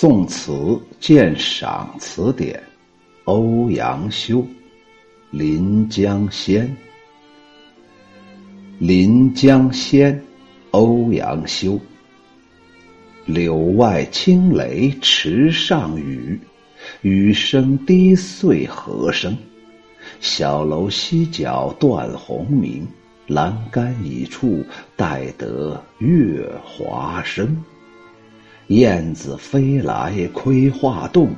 宋词鉴赏词典，欧阳修《临江仙》。《临江仙》，欧阳修。柳外清雷池上雨，雨声低碎荷声？小楼西角断鸿鸣，阑干倚处待得月华生。燕子飞来窥画栋，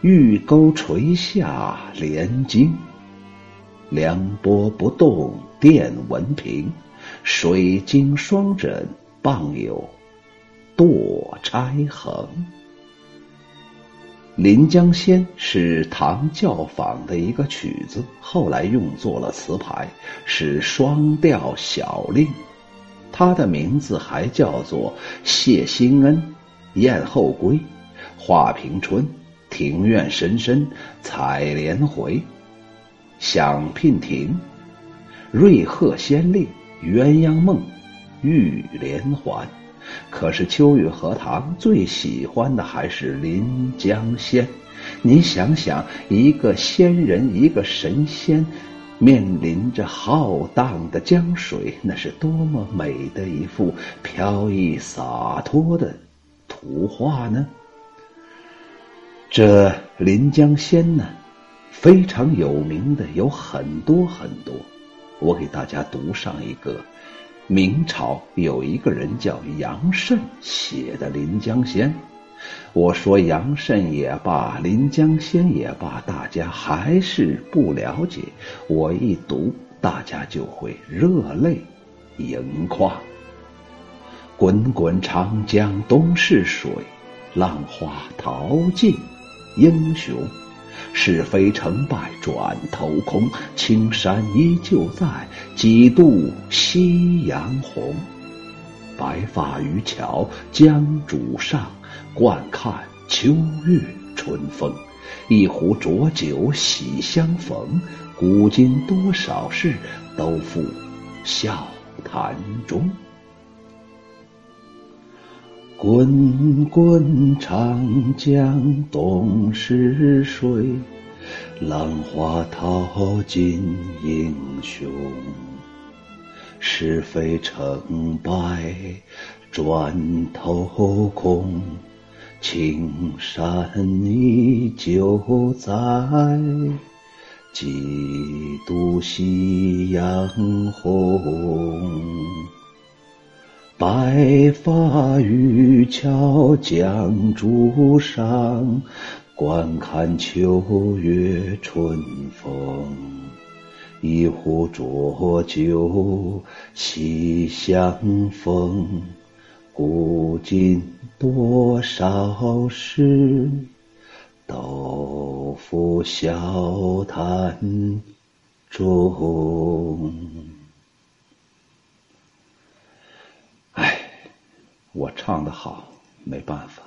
玉钩垂下连津。凉波不动电蚊平，水晶双枕傍有堕钗痕。《临江仙》是唐教坊的一个曲子，后来用作了词牌，是双调小令。它的名字还叫做谢兴恩。雁后归，画屏春，庭院深深采莲回。响娉婷，瑞鹤仙令，鸳鸯梦，玉连环。可是秋雨荷塘最喜欢的还是临江仙。你想想，一个仙人，一个神仙，面临着浩荡的江水，那是多么美的一幅飘逸洒脱的。图画呢？这《临江仙》呢，非常有名的有很多很多。我给大家读上一个：明朝有一个人叫杨慎写的《临江仙》。我说杨慎也罢，《临江仙》也罢，大家还是不了解。我一读，大家就会热泪盈眶。滚滚长江东逝水，浪花淘尽英雄。是非成败转头空，青山依旧在，几度夕阳红。白发渔樵江渚上，惯看秋月春风。一壶浊酒喜相逢，古今多少事，都付笑谈中。滚滚长江东逝水，浪花淘尽英雄。是非成败转头空，青山依旧在，几度夕阳红。白发渔樵江渚上，惯看秋月春风。一壶浊酒喜相逢，古今多少事，都付笑谈中。我唱的好，没办法。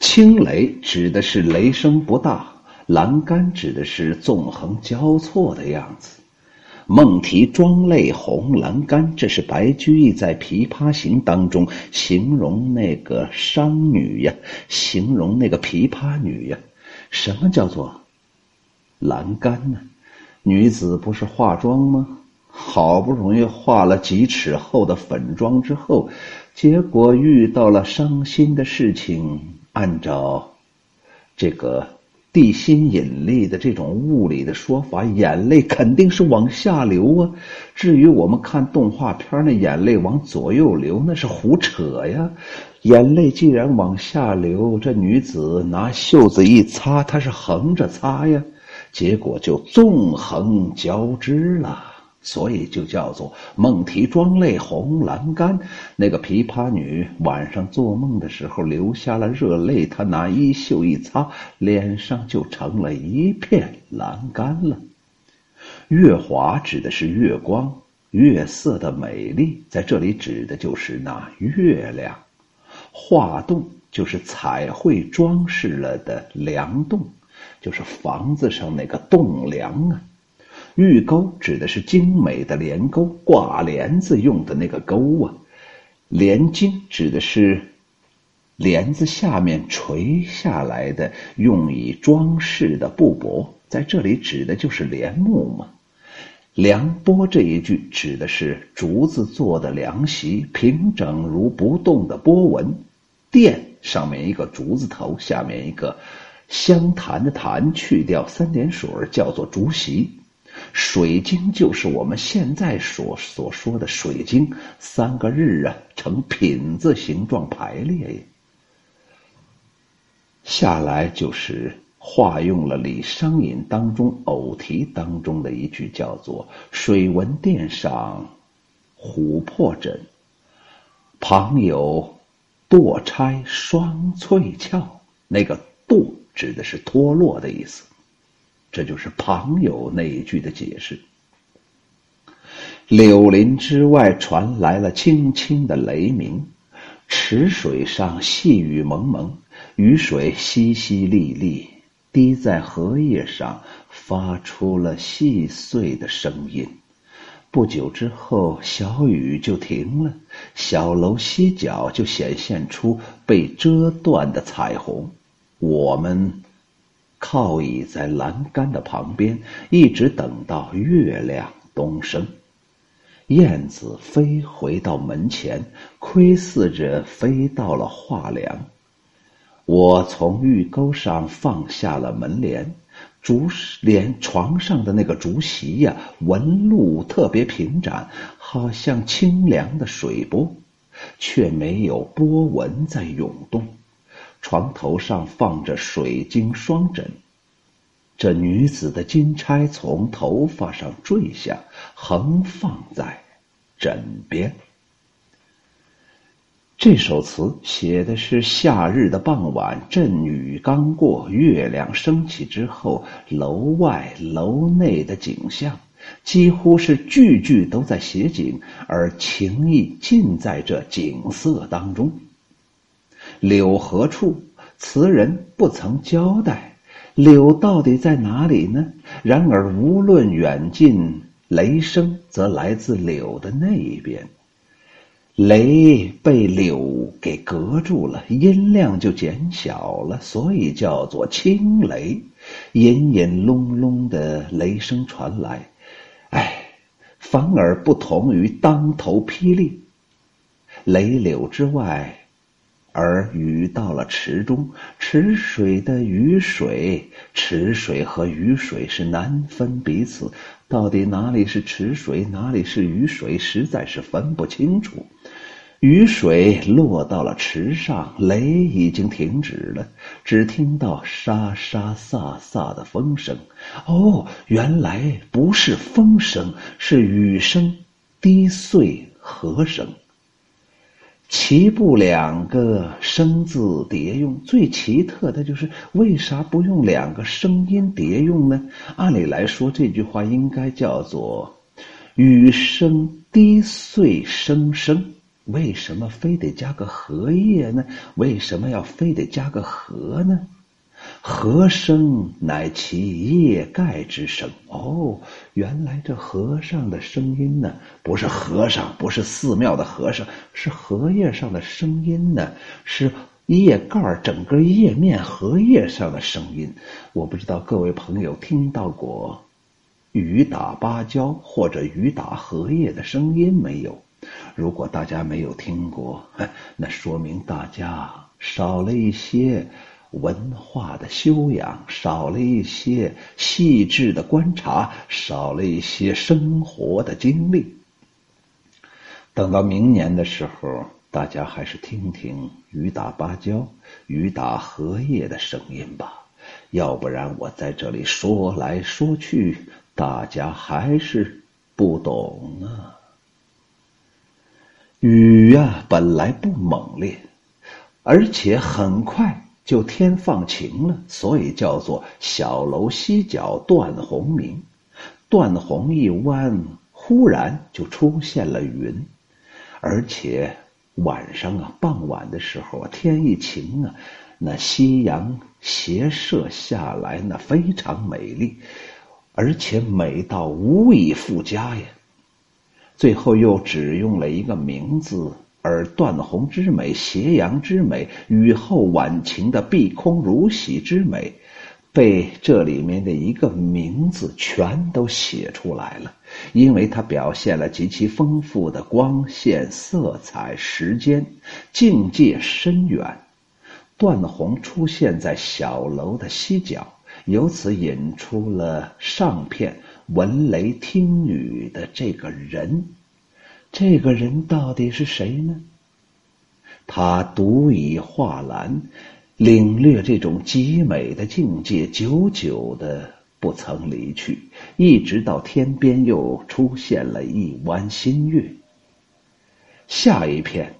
清雷指的是雷声不大，栏杆指的是纵横交错的样子。梦啼妆泪红阑干，这是白居易在《琵琶行》当中形容那个商女呀，形容那个琵琶女呀。什么叫做栏杆呢？女子不是化妆吗？好不容易化了几尺厚的粉妆之后。结果遇到了伤心的事情，按照这个地心引力的这种物理的说法，眼泪肯定是往下流啊。至于我们看动画片那眼泪往左右流，那是胡扯呀。眼泪既然往下流，这女子拿袖子一擦，她是横着擦呀，结果就纵横交织了。所以就叫做梦啼妆泪红阑干。那个琵琶女晚上做梦的时候流下了热泪，她拿衣袖一擦，脸上就成了一片阑干了。月华指的是月光、月色的美丽，在这里指的就是那月亮。画栋就是彩绘装饰了的梁栋，就是房子上那个栋梁啊。玉钩指的是精美的帘钩，挂帘子用的那个钩啊。连襟指的是帘子下面垂下来的用以装饰的布帛，在这里指的就是帘幕嘛。凉波这一句指的是竹子做的凉席，平整如不动的波纹。垫上面一个竹子头，下面一个香檀的檀，去掉三点水叫做竹席。水晶就是我们现在所所说的水晶，三个日啊呈品字形状排列呀。下来就是化用了李商隐当中偶题当中的一句，叫做“水纹殿上琥珀枕，旁有堕钗双翠翘”。那个“堕”指的是脱落的意思，这就是旁有那一句的解释。柳林之外传来了轻轻的雷鸣，池水上细雨蒙蒙。雨水淅淅沥沥滴在荷叶上，发出了细碎的声音。不久之后，小雨就停了，小楼西角就显现出被遮断的彩虹。我们靠倚在栏杆的旁边，一直等到月亮东升。燕子飞回到门前，窥视着飞到了画梁。我从玉钩上放下了门帘，竹帘床上的那个竹席呀，纹路特别平展，好像清凉的水波，却没有波纹在涌动。床头上放着水晶双枕，这女子的金钗从头发上坠下，横放在枕边。这首词写的是夏日的傍晚，阵雨刚过，月亮升起之后，楼外楼内的景象，几乎是句句都在写景，而情意尽在这景色当中。柳何处？词人不曾交代，柳到底在哪里呢？然而无论远近，雷声则来自柳的那一边。雷被柳给隔住了，音量就减小了，所以叫做轻雷。隐隐隆隆的雷声传来，哎，反而不同于当头霹雳。雷柳之外，而雨到了池中，池水的雨水，池水和雨水是难分彼此。到底哪里是池水，哪里是雨水，实在是分不清楚。雨水落到了池上，雷已经停止了，只听到沙沙飒飒的风声。哦，原来不是风声，是雨声，滴碎和声。齐步两个声字叠用，最奇特的就是为啥不用两个声音叠用呢？按理来说，这句话应该叫做“雨声滴碎声声”。为什么非得加个荷叶呢？为什么要非得加个荷呢？和声乃其叶盖之声。哦，原来这和尚的声音呢，不是和尚，不是寺庙的和尚，是荷叶上的声音呢，是叶盖整个叶面荷叶上的声音。我不知道各位朋友听到过雨打芭蕉或者雨打荷叶的声音没有？如果大家没有听过，那说明大家少了一些文化的修养，少了一些细致的观察，少了一些生活的经历。等到明年的时候，大家还是听听雨打芭蕉、雨打荷叶的声音吧，要不然我在这里说来说去，大家还是不懂啊。雨呀，本来不猛烈，而且很快就天放晴了，所以叫做小楼西角断鸿明。断鸿一弯，忽然就出现了云，而且晚上啊，傍晚的时候啊，天一晴啊，那夕阳斜射下来，那非常美丽，而且美到无以复加呀。最后又只用了一个名字，而断鸿之美、斜阳之美、雨后晚晴的碧空如洗之美，被这里面的一个名字全都写出来了，因为它表现了极其丰富的光线、色彩、时间，境界深远。断鸿出现在小楼的西角，由此引出了上片闻雷听雨的这个人。这个人到底是谁呢？他独倚画栏，领略这种极美的境界，久久的不曾离去，一直到天边又出现了一弯新月。下一片。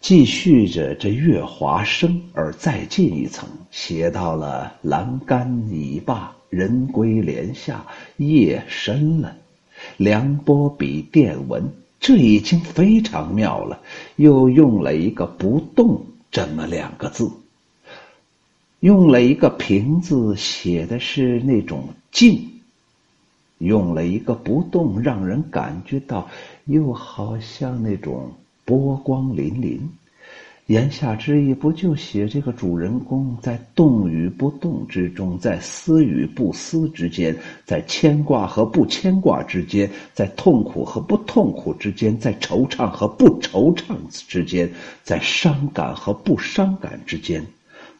继续着这月华生，而再进一层，写到了栏杆已罢，人归帘下，夜深了。梁波比电文，这已经非常妙了。又用了一个“不动”这么两个字，用了一个平字，写的是那种静；用了一个“不动”，让人感觉到又好像那种。波光粼粼，言下之意不就写这个主人公在动与不动之中，在思与不思之间，在牵挂和不牵挂之间，在痛苦和不痛苦之间，在惆怅和不惆怅之间，在伤感和不伤感之间，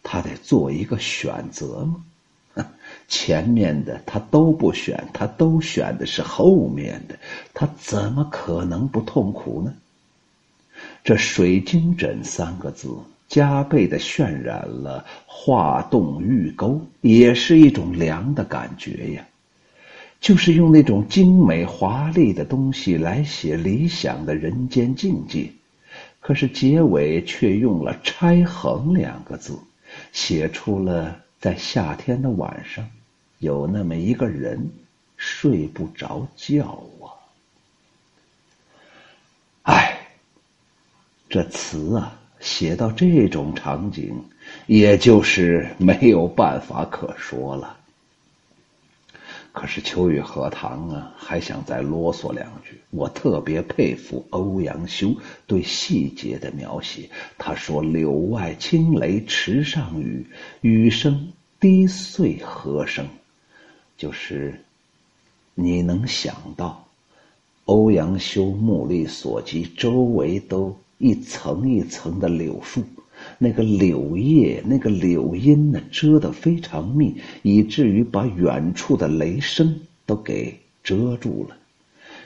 他得做一个选择吗？前面的他都不选，他都选的是后面的，他怎么可能不痛苦呢？这“水晶枕”三个字，加倍的渲染了画栋玉钩，也是一种凉的感觉呀。就是用那种精美华丽的东西来写理想的人间境界，可是结尾却用了“拆横”两个字，写出了在夏天的晚上，有那么一个人睡不着觉啊。这词啊，写到这种场景，也就是没有办法可说了。可是秋雨荷塘啊，还想再啰嗦两句。我特别佩服欧阳修对细节的描写。他说：“柳外清雷池上雨，雨声低碎何声？”就是你能想到，欧阳修目力所及，周围都。一层一层的柳树，那个柳叶、那个柳荫呢，遮得非常密，以至于把远处的雷声都给遮住了。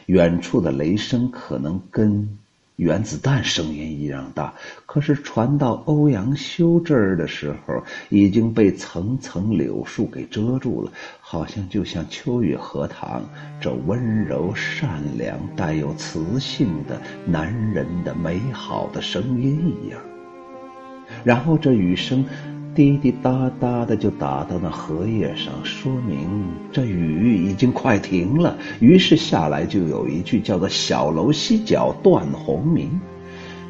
远处的雷声可能跟……原子弹声音一样大，可是传到欧阳修这儿的时候，已经被层层柳树给遮住了，好像就像秋雨荷塘这温柔善良、带有磁性的男人的美好的声音一样。然后这雨声。滴滴答答的就打到那荷叶上，说明这雨已经快停了。于是下来就有一句叫做“小楼西角断鸿鸣”，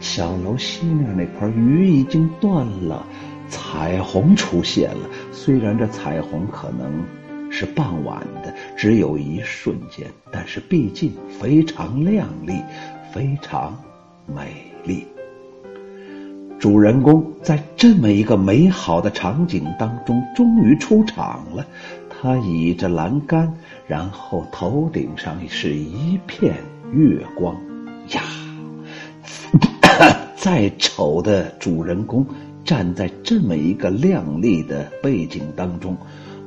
小楼西面那块雨已经断了，彩虹出现了。虽然这彩虹可能是傍晚的，只有一瞬间，但是毕竟非常亮丽，非常美丽。主人公在这么一个美好的场景当中，终于出场了。他倚着栏杆，然后头顶上是一片月光。呀，再丑的主人公站在这么一个亮丽的背景当中，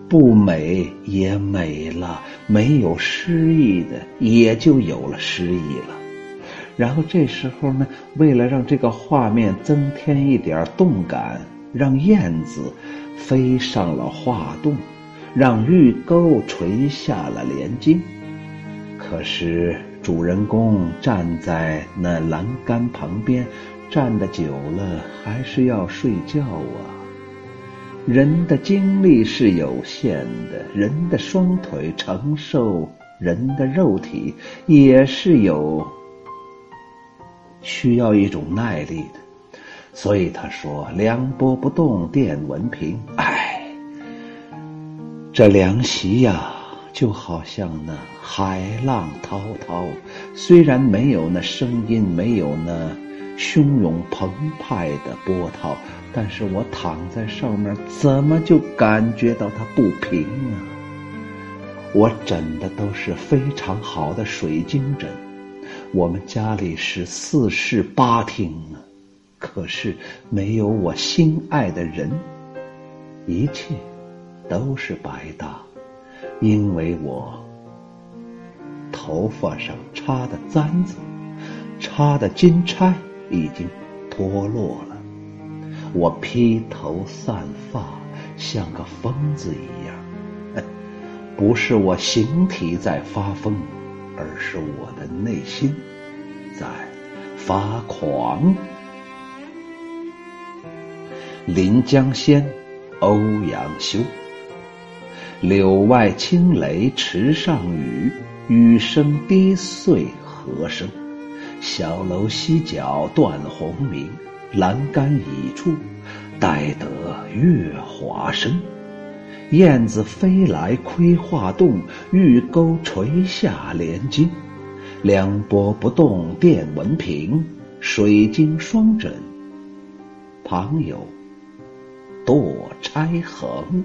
不美也美了；没有诗意的，也就有了诗意了。然后这时候呢，为了让这个画面增添一点动感，让燕子飞上了画栋，让玉钩垂下了帘襟。可是主人公站在那栏杆旁边，站的久了，还是要睡觉啊。人的精力是有限的，人的双腿承受人的肉体也是有。需要一种耐力的，所以他说：“凉波不动，电文平。”哎，这凉席呀，就好像那海浪滔滔，虽然没有那声音，没有那汹涌澎湃的波涛，但是我躺在上面，怎么就感觉到它不平呢？我枕的都是非常好的水晶枕，我们家里是四室八厅啊，可是没有我心爱的人，一切都是白搭。因为我头发上插的簪子、插的金钗已经脱落了，我披头散发，像个疯子一样。不是我形体在发疯，而是我的内心在发狂。临江仙，欧阳修。柳外清雷池上雨，雨声低碎何声？小楼西角断鸿鸣，阑干倚处，待得月华生。燕子飞来窥画栋，玉钩垂下连襟。凉波不动电纹平，水晶双枕，旁有堕钗横。